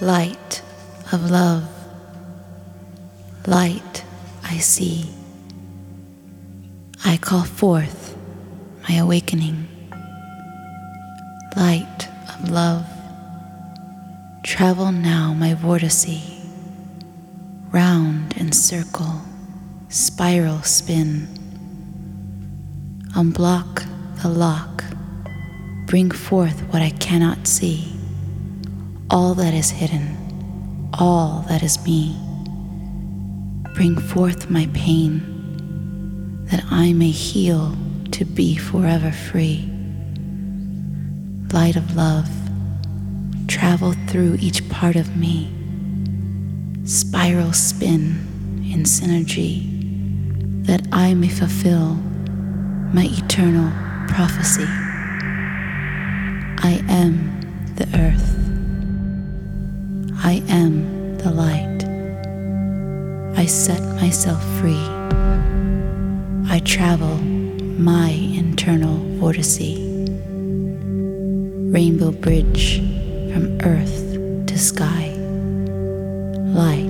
light of love, light I see. I call forth my awakening, light of love. Travel now my vortice, round and circle, spiral spin. Unblock the lock, bring forth what I cannot see, all that is hidden, all that is me. Bring forth my pain, that I may heal to be forever free. Light of love, travel through each part of me, spiral spin in synergy, that I may fulfill my eternal prophecy. I am the earth. I am the light. I set myself free. I travel my internal vortice. Rainbow bridge from earth to sky. Light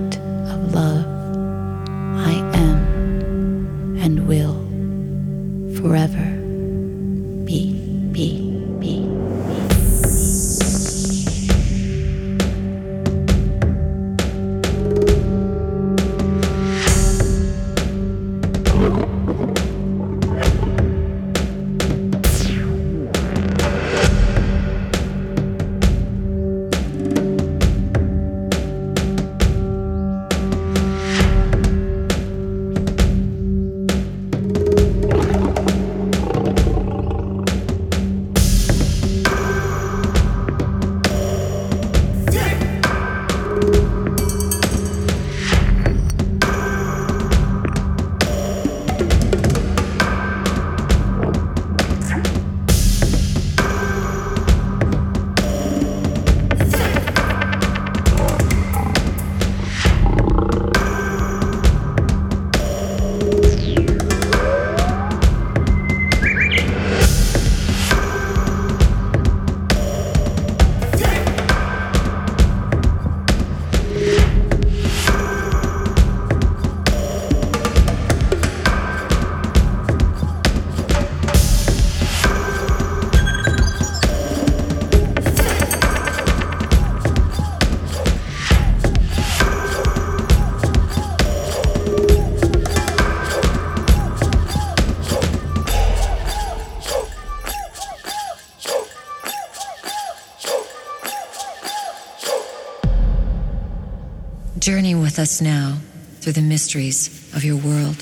through the mysteries of your world.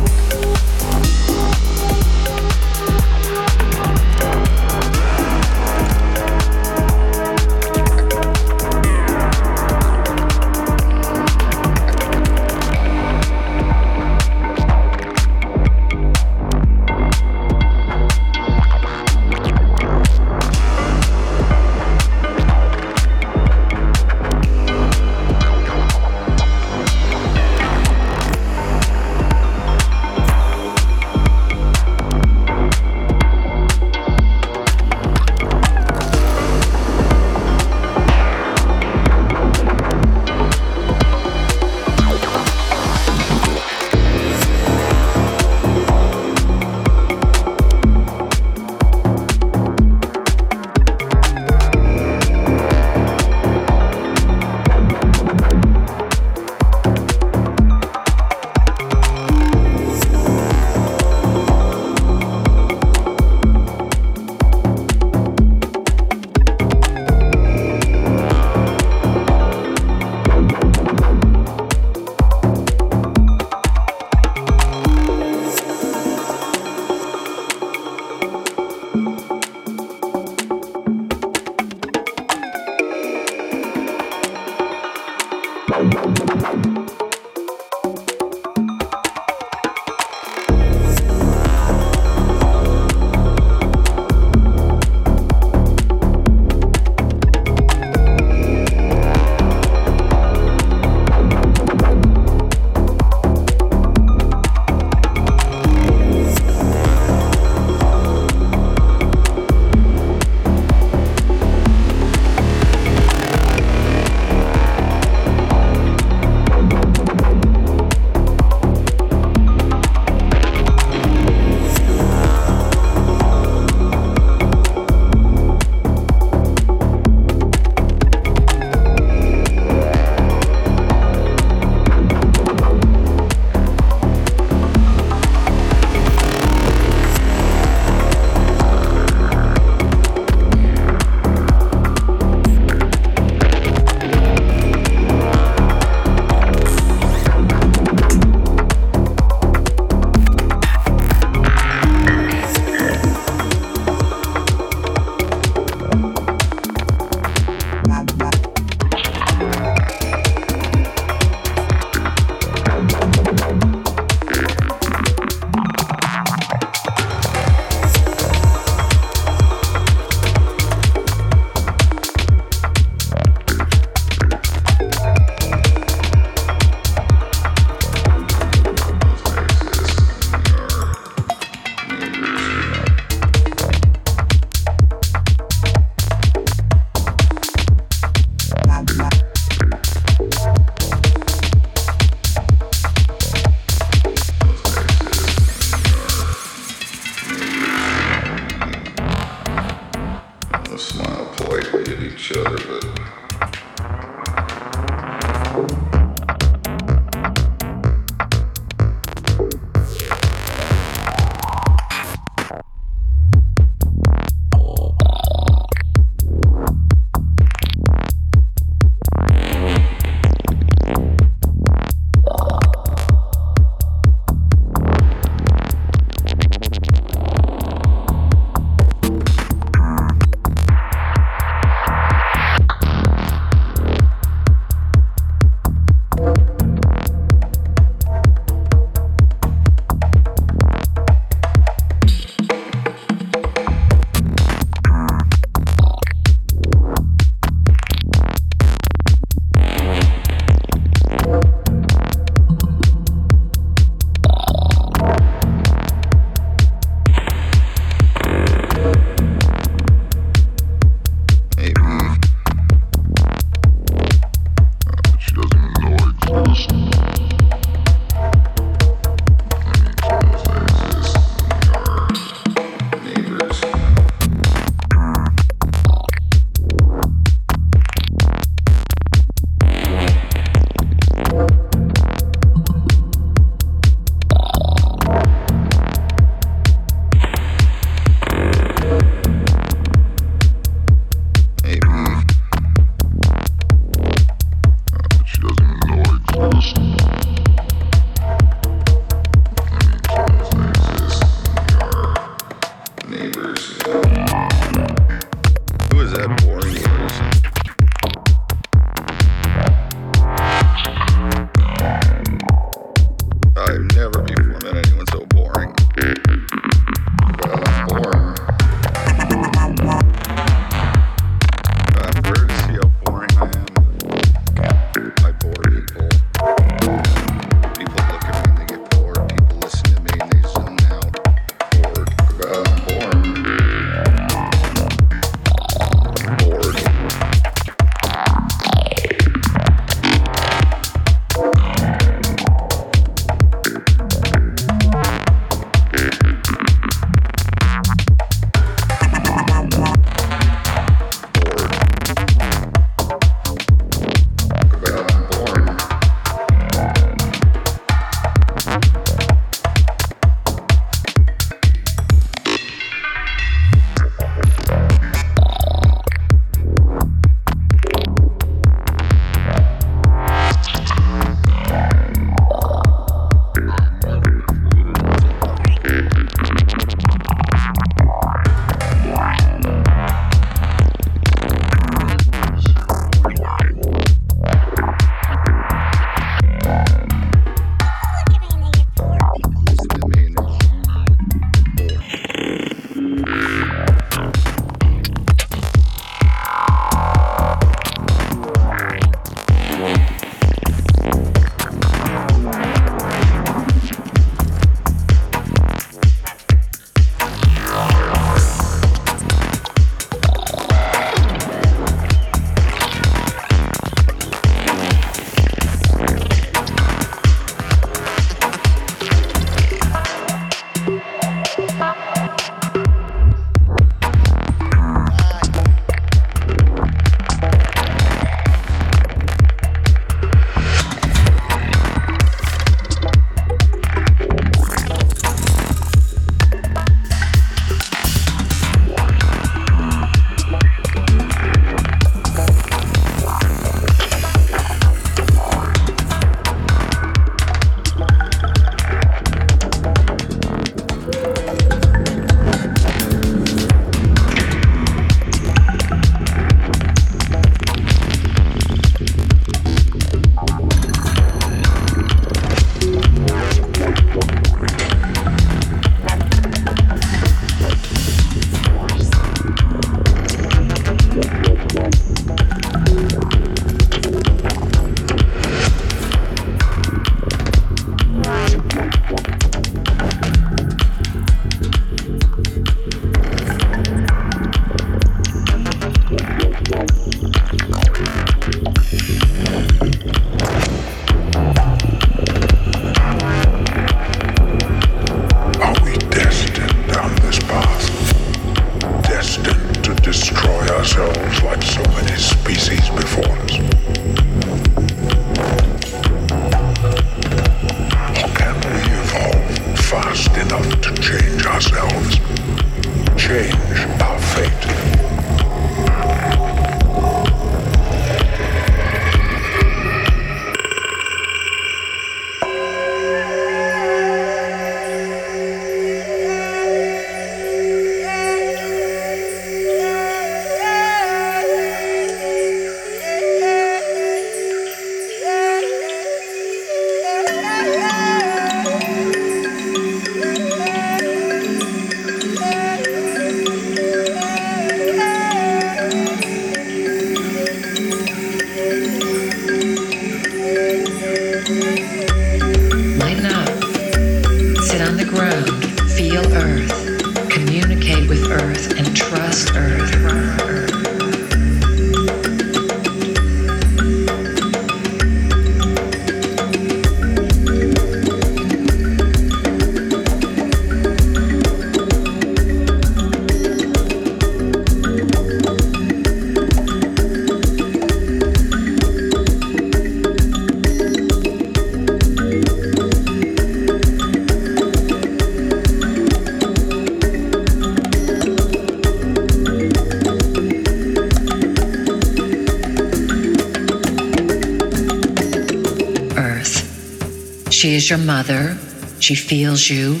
Is your mother, she feels you,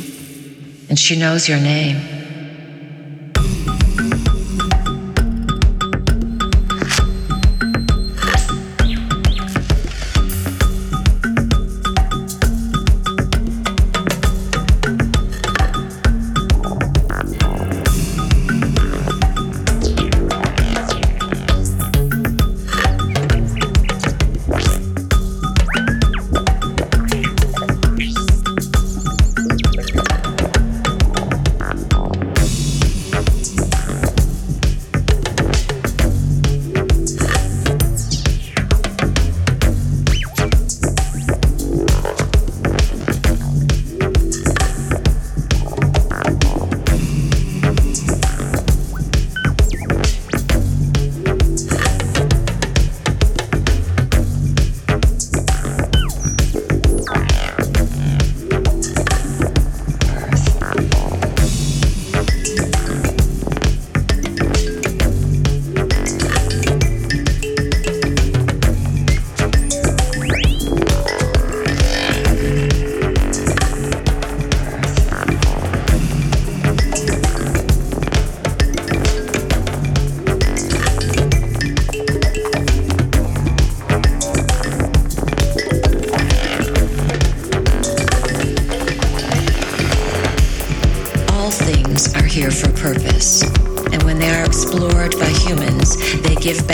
and she knows your name. cualquier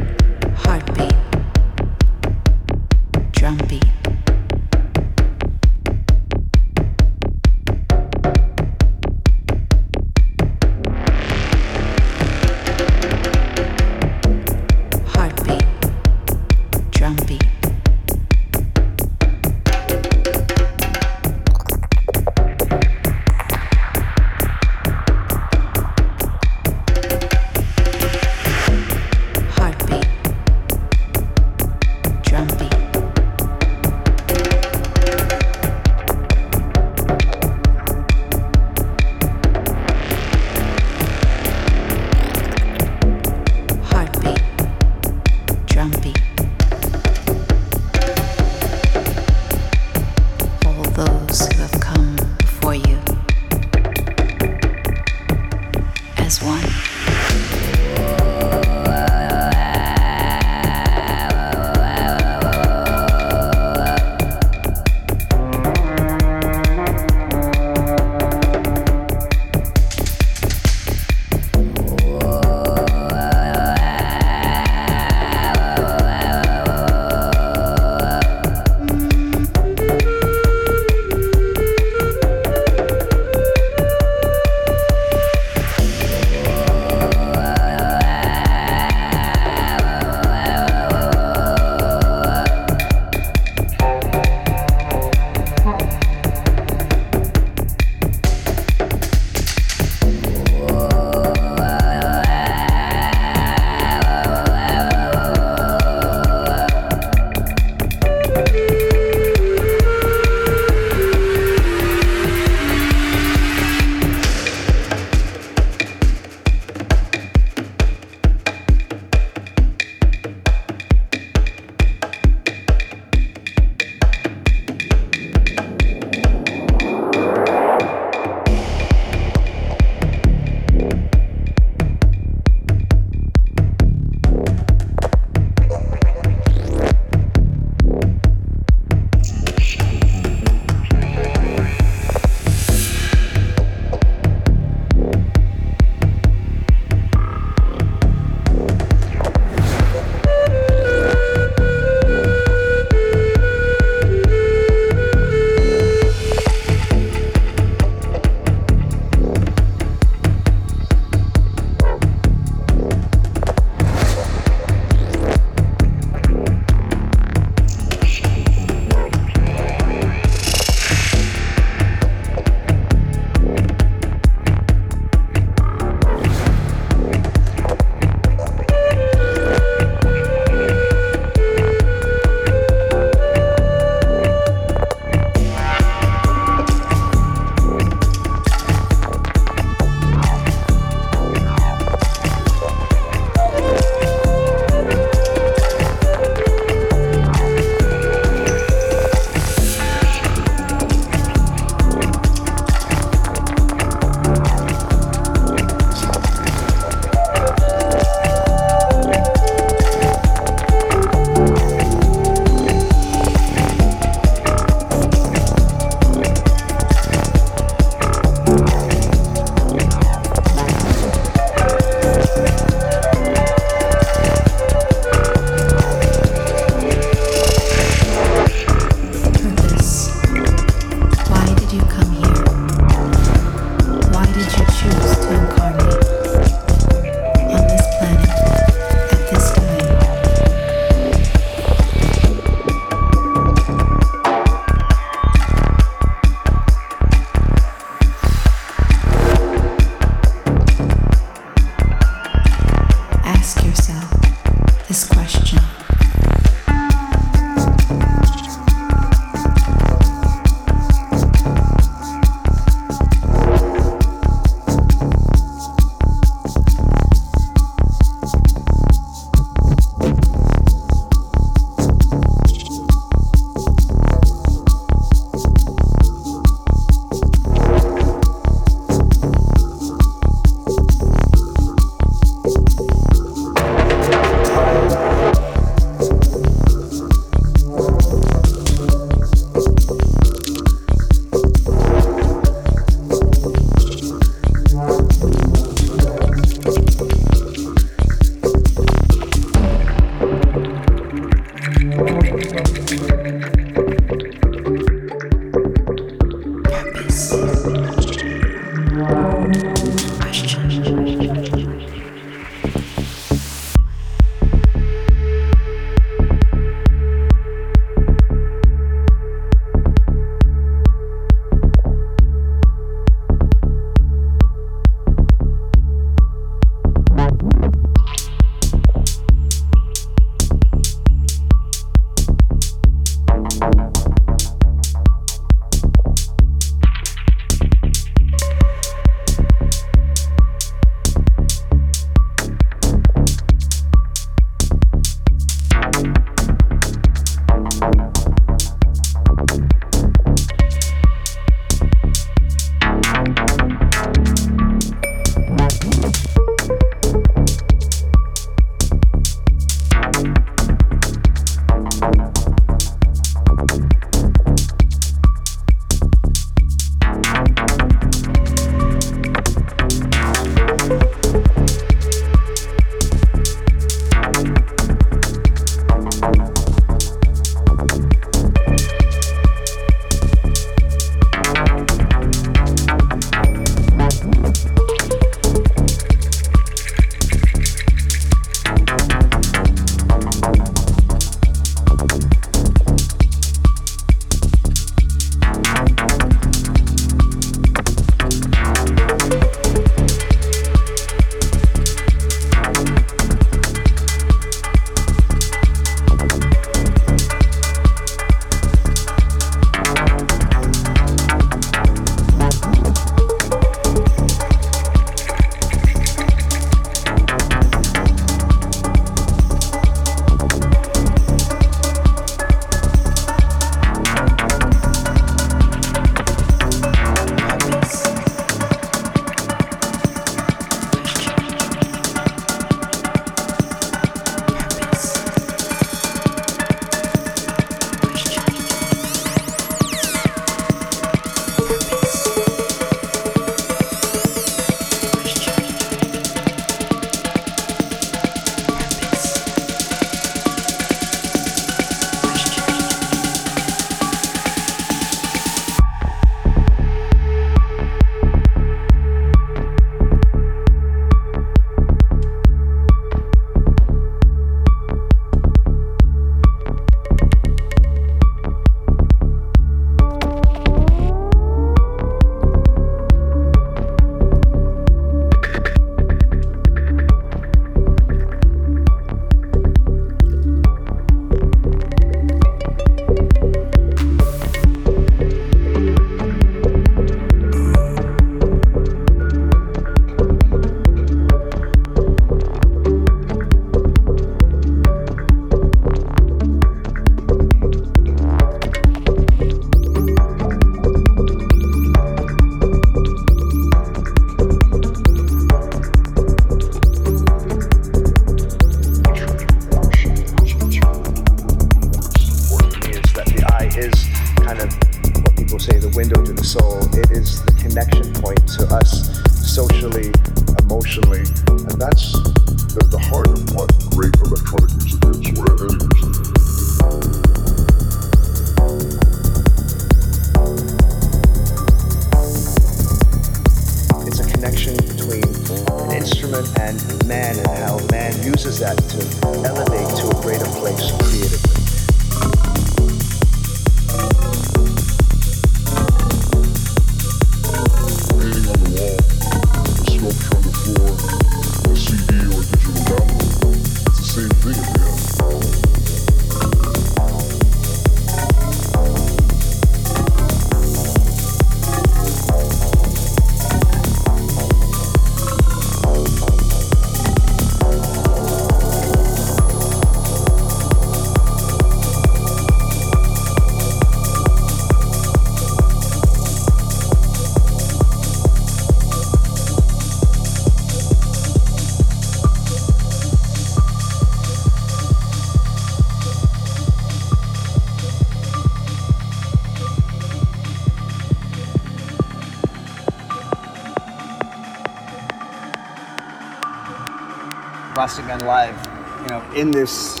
in this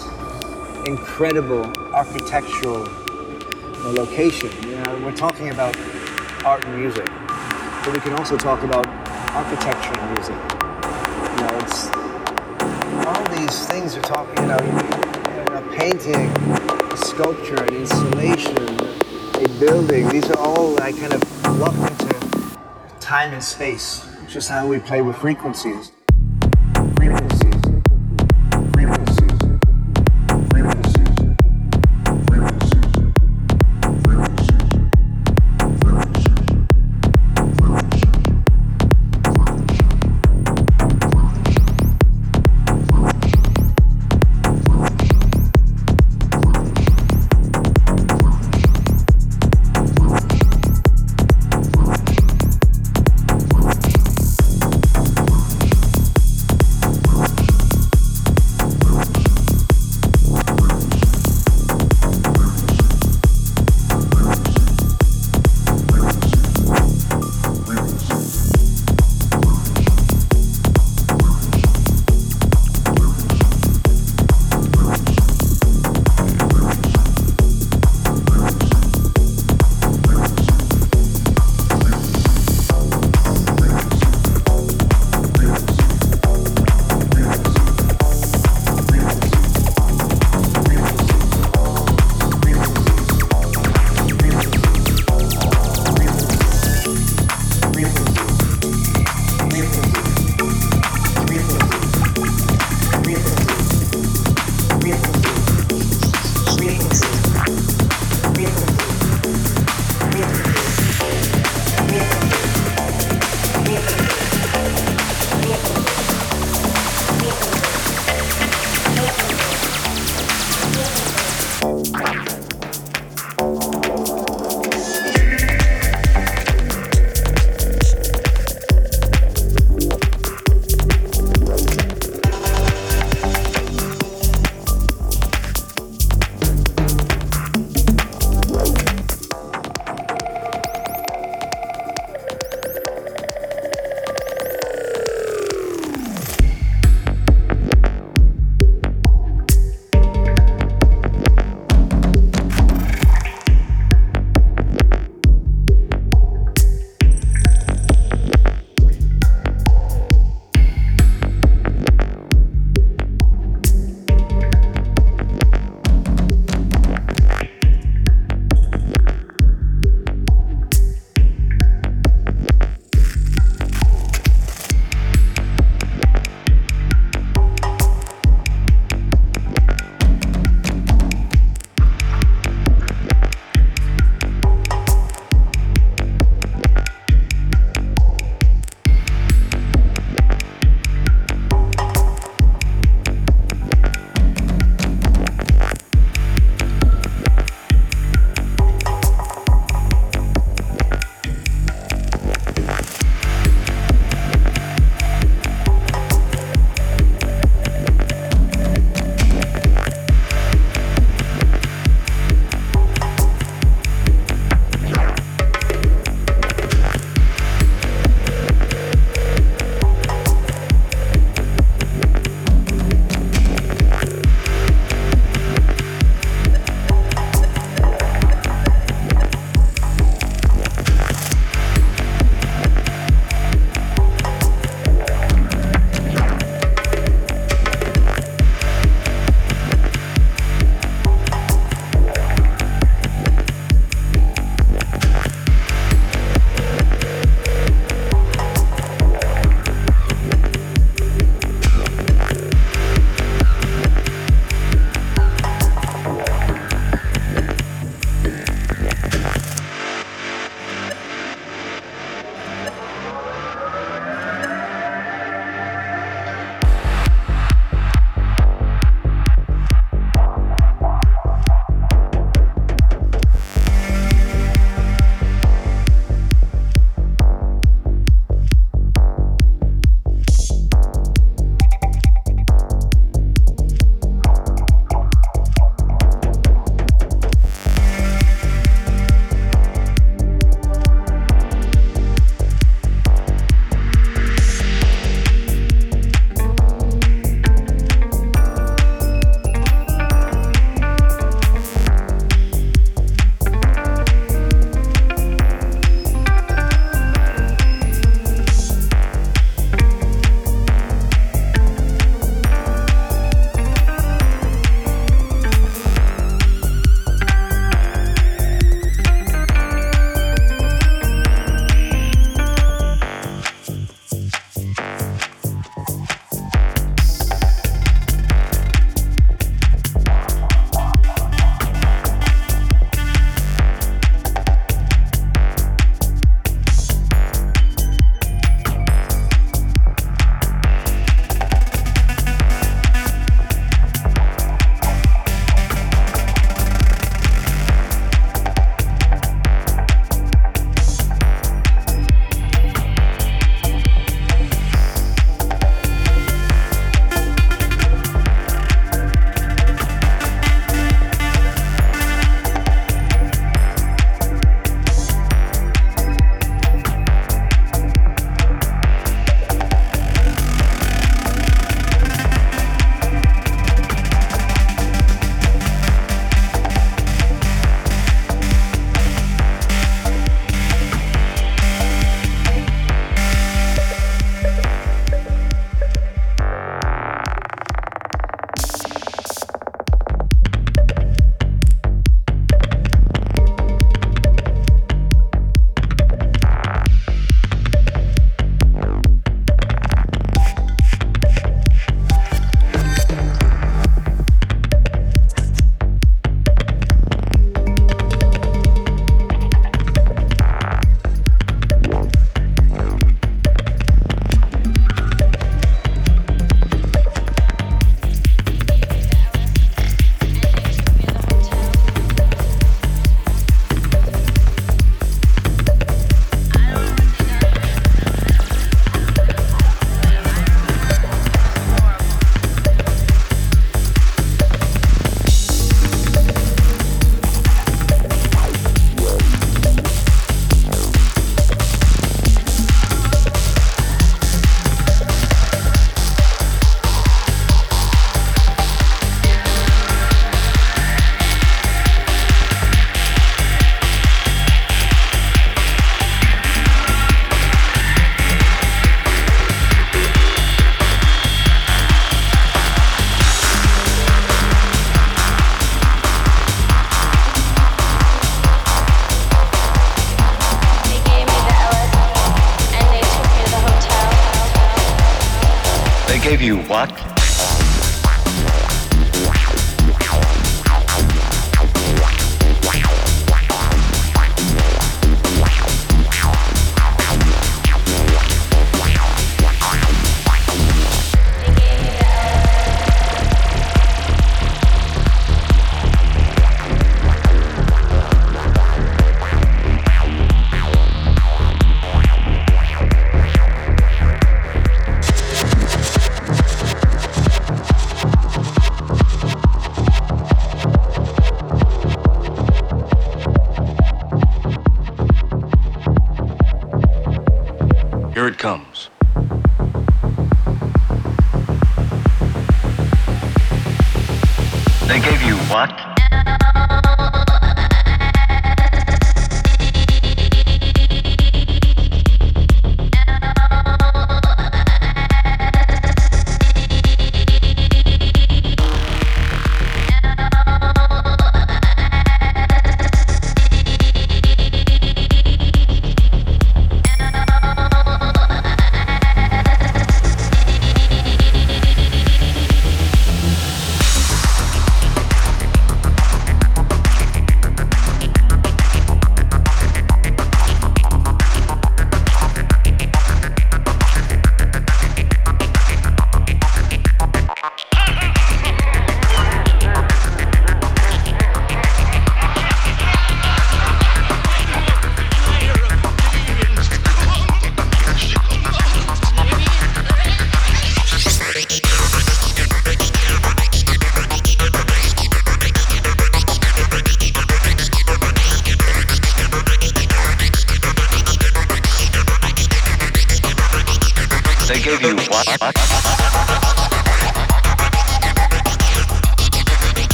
incredible architectural location. You know, we're talking about art and music, but we can also talk about architecture and music. You know, it's all these things are talking. You know, a painting, a sculpture, an installation, a building. These are all like kind of locked into time and space. It's just how we play with. Frequencies.